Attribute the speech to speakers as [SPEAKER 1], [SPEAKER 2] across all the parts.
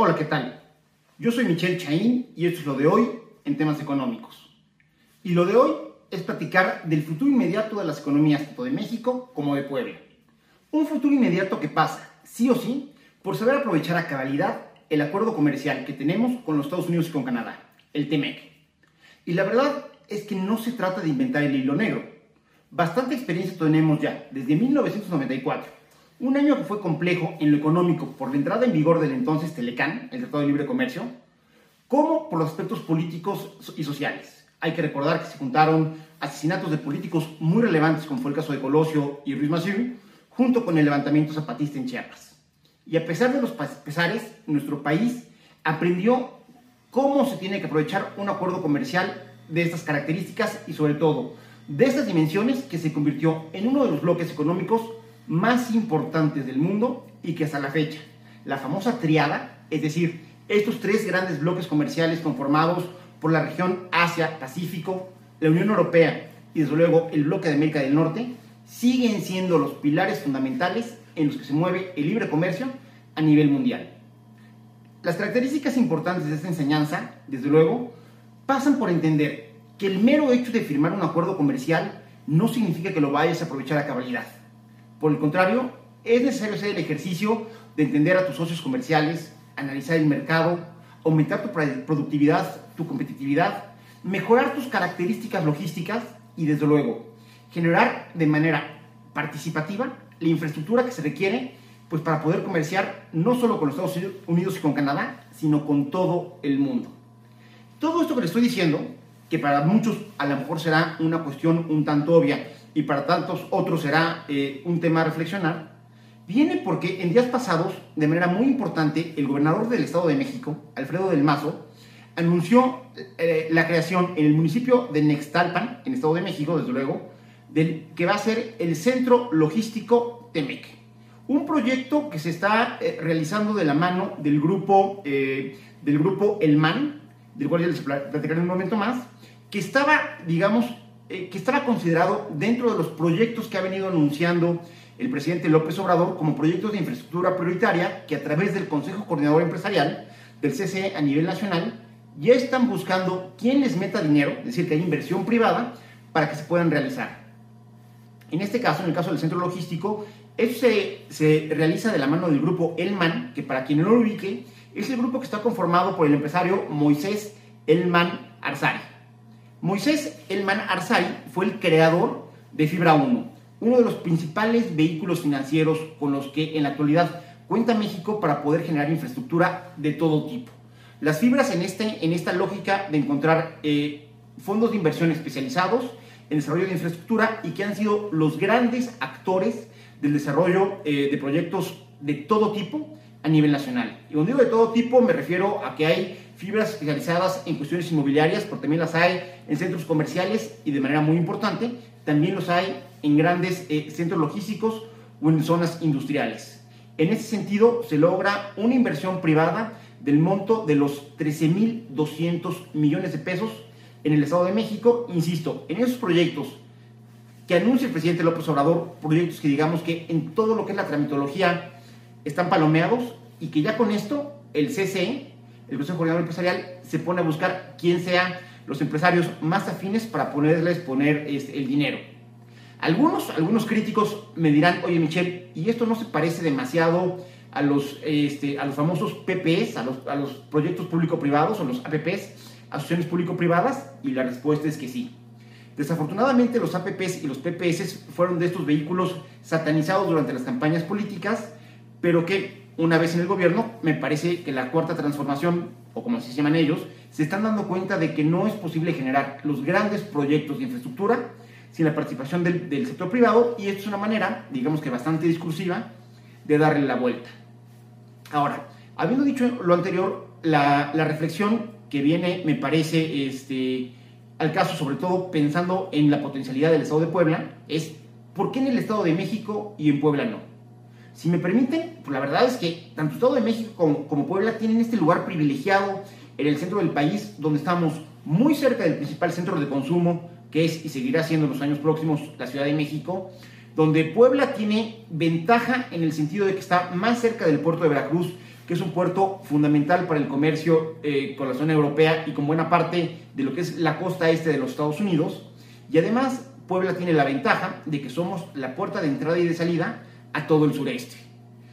[SPEAKER 1] Hola, ¿qué tal? Yo soy Michelle Chaín y esto es lo de hoy en temas económicos. Y lo de hoy es platicar del futuro inmediato de las economías tanto de México como de Puebla. Un futuro inmediato que pasa, sí o sí, por saber aprovechar a cabalidad el acuerdo comercial que tenemos con los Estados Unidos y con Canadá, el TEMEC. Y la verdad es que no se trata de inventar el hilo negro. Bastante experiencia tenemos ya, desde 1994 un año que fue complejo en lo económico por la entrada en vigor del entonces Telecán, el Tratado de Libre Comercio, como por los aspectos políticos y sociales. Hay que recordar que se juntaron asesinatos de políticos muy relevantes, como fue el caso de Colosio y Ruiz Massieu, junto con el levantamiento zapatista en Chiapas. Y a pesar de los pesares, nuestro país aprendió cómo se tiene que aprovechar un acuerdo comercial de estas características y sobre todo de estas dimensiones que se convirtió en uno de los bloques económicos más importantes del mundo y que hasta la fecha, la famosa triada, es decir, estos tres grandes bloques comerciales conformados por la región Asia-Pacífico, la Unión Europea y desde luego el bloque de América del Norte, siguen siendo los pilares fundamentales en los que se mueve el libre comercio a nivel mundial. Las características importantes de esta enseñanza, desde luego, pasan por entender que el mero hecho de firmar un acuerdo comercial no significa que lo vayas a aprovechar a cabalidad. Por el contrario, es necesario hacer el ejercicio de entender a tus socios comerciales, analizar el mercado, aumentar tu productividad, tu competitividad, mejorar tus características logísticas y desde luego generar de manera participativa la infraestructura que se requiere pues para poder comerciar no solo con los Estados Unidos y con Canadá, sino con todo el mundo. Todo esto que les estoy diciendo, que para muchos a lo mejor será una cuestión un tanto obvia, y para tantos otros será eh, un tema a reflexionar, viene porque en días pasados, de manera muy importante, el gobernador del Estado de México, Alfredo del Mazo, anunció eh, la creación en el municipio de Nextalpan, en Estado de México, desde luego, del, que va a ser el Centro Logístico Temec. Un proyecto que se está eh, realizando de la mano del grupo, del grupo El Man, del cual ya les platicaré en un momento más, que estaba, digamos, eh, que estaba considerado dentro de los proyectos que ha venido anunciando el presidente López Obrador como proyectos de infraestructura prioritaria que a través del Consejo Coordinador Empresarial del CCE a nivel nacional ya están buscando quién les meta dinero, es decir, que hay inversión privada para que se puedan realizar. En este caso, en el caso del centro logístico, eso se, se realiza de la mano del grupo Elman, que para quien no lo ubique, es el grupo que está conformado por el empresario Moisés Elman Arzari. Moisés Elman Arzari fue el creador de Fibra 1, uno de los principales vehículos financieros con los que en la actualidad cuenta México para poder generar infraestructura de todo tipo. Las fibras en, este, en esta lógica de encontrar eh, fondos de inversión especializados en desarrollo de infraestructura y que han sido los grandes actores del desarrollo eh, de proyectos de todo tipo a nivel nacional. Y cuando digo de todo tipo me refiero a que hay fibras especializadas en cuestiones inmobiliarias, porque también las hay en centros comerciales y de manera muy importante, también los hay en grandes eh, centros logísticos o en zonas industriales. En ese sentido, se logra una inversión privada del monto de los 13.200 millones de pesos en el Estado de México. Insisto, en esos proyectos que anuncia el presidente López Obrador, proyectos que digamos que en todo lo que es la tramitología están palomeados y que ya con esto el CCE el Consejo Coordinador Empresarial se pone a buscar quién sean los empresarios más afines para ponerles poner este, el dinero. Algunos, algunos críticos me dirán, oye Michelle, ¿y esto no se parece demasiado a los, este, a los famosos PPs, a los, a los proyectos público-privados o los APPs, asociaciones público-privadas? Y la respuesta es que sí. Desafortunadamente los APPs y los PPS fueron de estos vehículos satanizados durante las campañas políticas, pero que una vez en el gobierno, me parece que la cuarta transformación, o como se llaman ellos, se están dando cuenta de que no es posible generar los grandes proyectos de infraestructura sin la participación del, sector privado y esto es una manera, digamos que bastante discursiva, de darle la vuelta. Ahora, habiendo dicho lo anterior, la, reflexión que viene me parece este, al caso, sobre todo pensando en la potencialidad del Estado de Puebla, es ¿por qué en el Estado de México y en Puebla no? Si me permiten, pues la verdad es que tanto Estado de México como, Puebla tienen este lugar privilegiado en el centro del país, donde estamos muy cerca del principal centro de consumo, que es y seguirá siendo en los años próximos la Ciudad de México, donde Puebla tiene ventaja en el sentido de que está más cerca del puerto de Veracruz que es un puerto fundamental para el comercio eh, con la zona europea y con buena parte de lo que es la costa este de los Estados Unidos. Y además, Puebla tiene la ventaja de que somos la puerta de entrada y de salida a todo el sureste.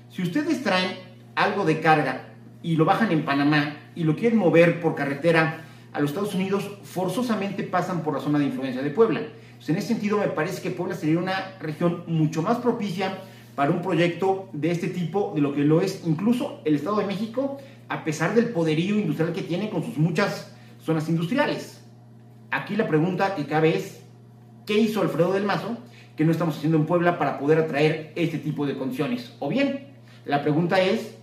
[SPEAKER 1] Si ustedes traen algo de carga y lo bajan en Panamá y lo quieren mover por carretera a los Estados Unidos, forzosamente pasan por la zona de influencia de Puebla. en ese sentido, me parece que Puebla sería una región mucho más propicia para un proyecto de este tipo, de lo que lo es incluso el Estado de México, a pesar del poderío industrial que tiene con sus muchas zonas industriales. Aquí la pregunta que cabe es, ¿qué hizo Alfredo del Mazo que no estamos haciendo en Puebla para poder atraer este tipo de condiciones? O bien, la pregunta es,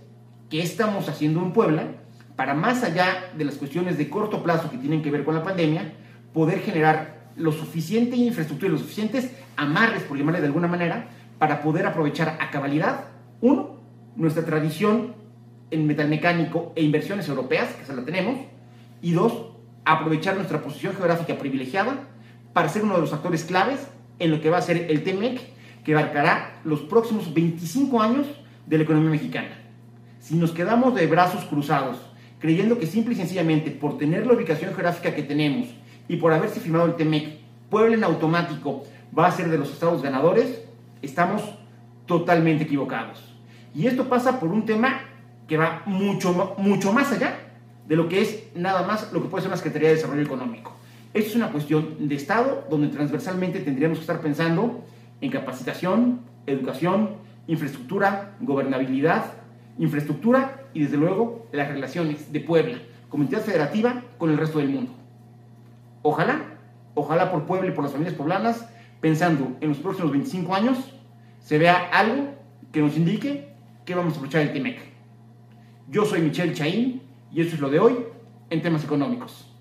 [SPEAKER 1] ¿qué estamos haciendo en Puebla para más allá de las cuestiones de corto plazo que tienen que ver con la pandemia, poder generar lo suficiente infraestructura y los suficientes amarres, por llamarle de alguna manera, para poder aprovechar a cabalidad, uno, nuestra tradición en metalmecánico e inversiones europeas, que se la tenemos, y dos, aprovechar nuestra posición geográfica privilegiada para ser uno de los actores claves en lo que va a ser el TEMEC, que abarcará los próximos 25 años de la economía mexicana. Si nos quedamos de brazos cruzados, creyendo que simple y sencillamente por tener la ubicación geográfica que tenemos y por haberse firmado el TEMEC, Puebla en automático va a ser de los estados ganadores, estamos totalmente equivocados. Y esto pasa por un tema que va mucho, mucho más allá de lo que es nada más lo que puede ser una Secretaría de Desarrollo Económico. Esto es una cuestión de Estado donde transversalmente tendríamos que estar pensando en capacitación, educación, infraestructura, gobernabilidad, infraestructura y desde luego las relaciones de Puebla como entidad federativa con el resto del mundo. Ojalá, ojalá por Puebla y por las familias poblanas pensando en los próximos 25 años, se vea algo que nos indique que vamos a aprovechar el TEMEC. Yo soy Michelle Chaín y esto es lo de hoy en temas económicos.